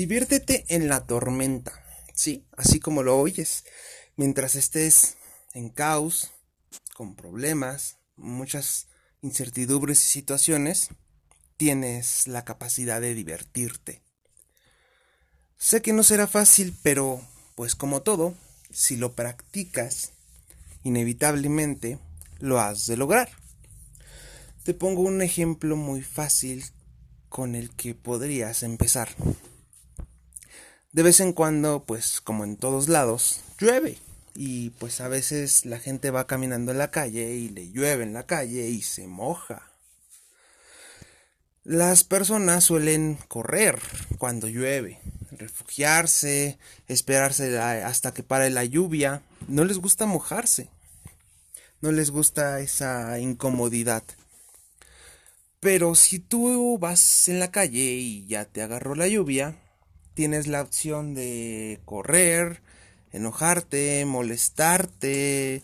Diviértete en la tormenta, sí, así como lo oyes, mientras estés en caos, con problemas, muchas incertidumbres y situaciones, tienes la capacidad de divertirte. Sé que no será fácil, pero pues como todo, si lo practicas, inevitablemente lo has de lograr. Te pongo un ejemplo muy fácil con el que podrías empezar. De vez en cuando, pues como en todos lados, llueve. Y pues a veces la gente va caminando en la calle y le llueve en la calle y se moja. Las personas suelen correr cuando llueve, refugiarse, esperarse hasta que pare la lluvia. No les gusta mojarse. No les gusta esa incomodidad. Pero si tú vas en la calle y ya te agarró la lluvia, tienes la opción de correr, enojarte, molestarte,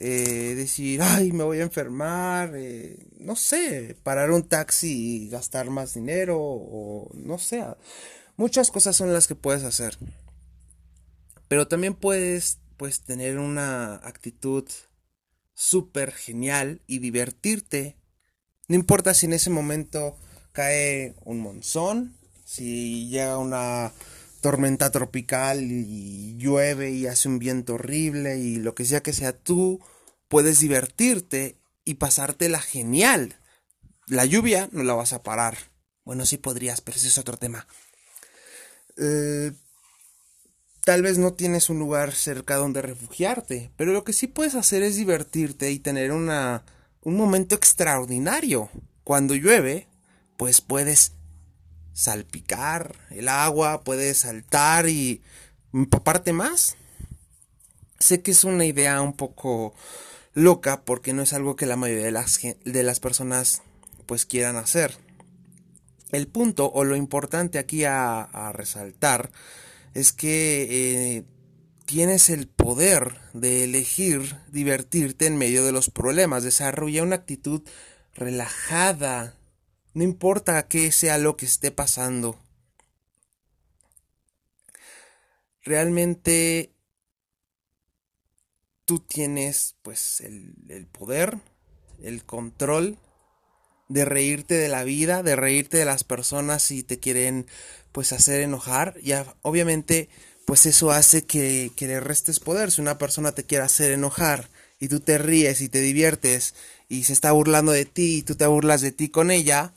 eh, decir, ay, me voy a enfermar, eh, no sé, parar un taxi y gastar más dinero, o no sé, muchas cosas son las que puedes hacer. Pero también puedes, pues, tener una actitud súper genial y divertirte. No importa si en ese momento cae un monzón, si llega una tormenta tropical y llueve y hace un viento horrible y lo que sea que sea, tú puedes divertirte y pasártela genial. La lluvia no la vas a parar. Bueno, sí podrías, pero ese es otro tema. Eh, tal vez no tienes un lugar cerca donde refugiarte, pero lo que sí puedes hacer es divertirte y tener una, un momento extraordinario. Cuando llueve, pues puedes salpicar el agua, puedes saltar y empaparte más. Sé que es una idea un poco loca porque no es algo que la mayoría de las, de las personas pues quieran hacer. El punto o lo importante aquí a, resaltar es que eh, tienes el poder de elegir divertirte en medio de los problemas. Desarrolla una actitud relajada, no importa qué sea lo que esté pasando. Realmente tú tienes pues el, poder, el control de reírte de la vida, de reírte de las personas si te quieren pues hacer enojar. Y obviamente pues eso hace que, que le restes poder. Si una persona te quiere hacer enojar y tú te ríes y te diviertes y se está burlando de ti y tú te burlas de ti con ella,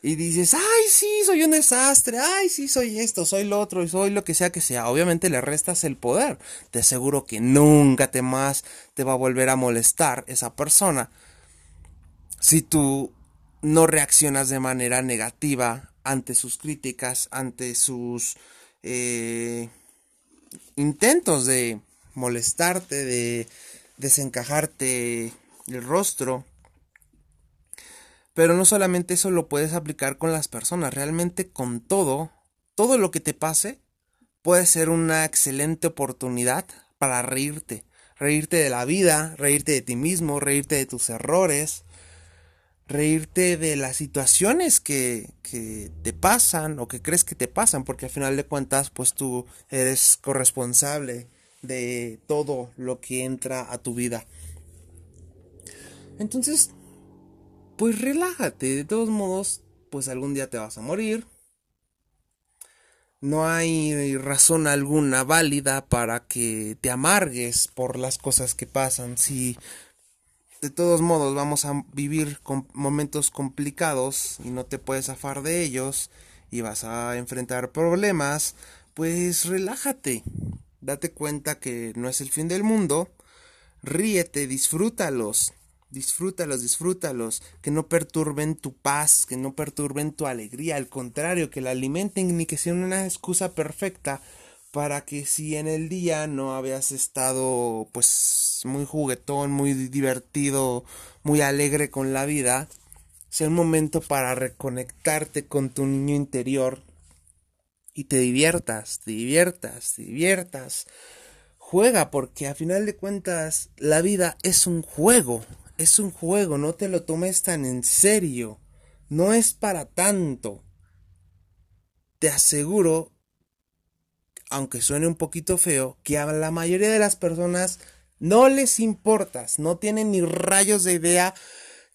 y dices, ay, sí, soy un desastre, ay, sí, soy esto, soy lo otro, soy lo que sea que sea. Obviamente le restas el poder. Te aseguro que nunca te más te va a volver a molestar esa persona. Si tú no reaccionas de manera negativa ante sus críticas, ante sus eh, intentos de molestarte, de desencajarte el rostro, pero no solamente eso lo puedes aplicar con las personas, realmente con todo, todo lo que te pase puede ser una excelente oportunidad para reírte, reírte de la vida, reírte de ti mismo, reírte de tus errores, reírte de las situaciones que, que, te pasan o que crees que te pasan, porque al final de cuentas, pues tú eres corresponsable de todo lo que entra a tu vida. Entonces, pues relájate, de todos modos, pues algún día te vas a morir. No hay razón alguna válida para que te amargues por las cosas que pasan. Si de todos modos vamos a vivir con momentos complicados y no te puedes zafar de ellos y vas a enfrentar problemas, pues relájate. Date cuenta que no es el fin del mundo. Ríete, disfrútalos Disfrútalos, disfrútalos, que no perturben tu paz, que no perturben tu alegría, al contrario, que la alimenten ni que sean una excusa perfecta para que si en el día no habías estado pues muy juguetón, muy divertido, muy alegre con la vida, sea un momento para reconectarte con tu niño interior y te diviertas, te diviertas, te diviertas. Juega porque a final de cuentas la vida es un juego, es un juego, no te lo tomes tan en serio. No es para tanto. Te aseguro aunque suene un poquito feo, que a la mayoría de las personas no les importas, no tienen ni rayos de idea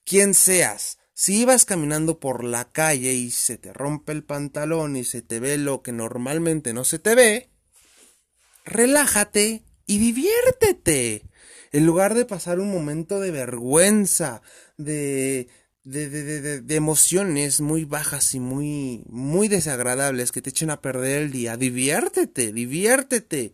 quién seas. Si ibas caminando por la calle y se te rompe el pantalón y se te ve lo que normalmente no se te ve, relájate y diviértete. En lugar de pasar un momento de vergüenza, de, de, de, de, emociones muy bajas y muy, muy desagradables que te echen a perder el día, diviértete, diviértete.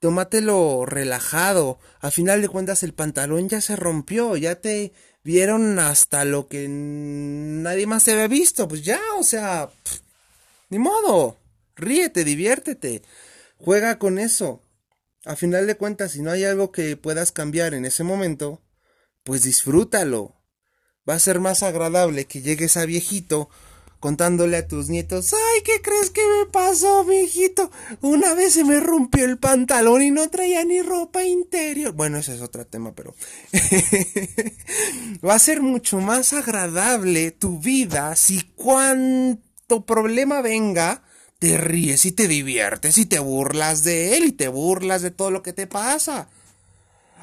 Tómatelo relajado. A final de cuentas el pantalón ya se rompió, ya te vieron hasta lo que nadie más se había visto. Pues ya, o sea, ni modo. Ríete, diviértete. Juega con eso. A final de cuentas, si no hay algo que puedas cambiar en ese momento, pues disfrútalo. Va a ser más agradable que llegues a viejito contándole a tus nietos, ay, ¿qué crees que me pasó, viejito? Una vez se me rompió el pantalón y no traía ni ropa interior. Bueno, ese es otro tema, pero va a ser mucho más agradable tu vida si cuanto problema venga, te ríes y te diviertes y te burlas de él y te burlas de todo lo que te pasa.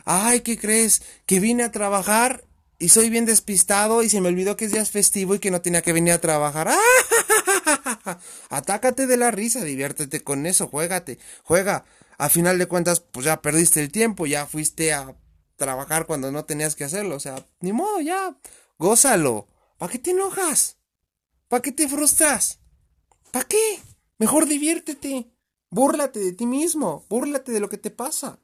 Ay, ¿qué crees? Que vine a trabajar y soy bien despistado y se me olvidó que es día festivo y que no tenía que venir a trabajar. Atácate de la risa, diviértete con eso, juégate, juega. A final de cuentas, pues ya perdiste el tiempo, ya fuiste a trabajar cuando no tenías que hacerlo, o sea, ni modo, ya, gózalo. ¿Para qué te enojas? ¿Para qué te frustras? ¿Para qué? Mejor diviértete. Búrlate de ti mismo, búrlate de lo que te pasa.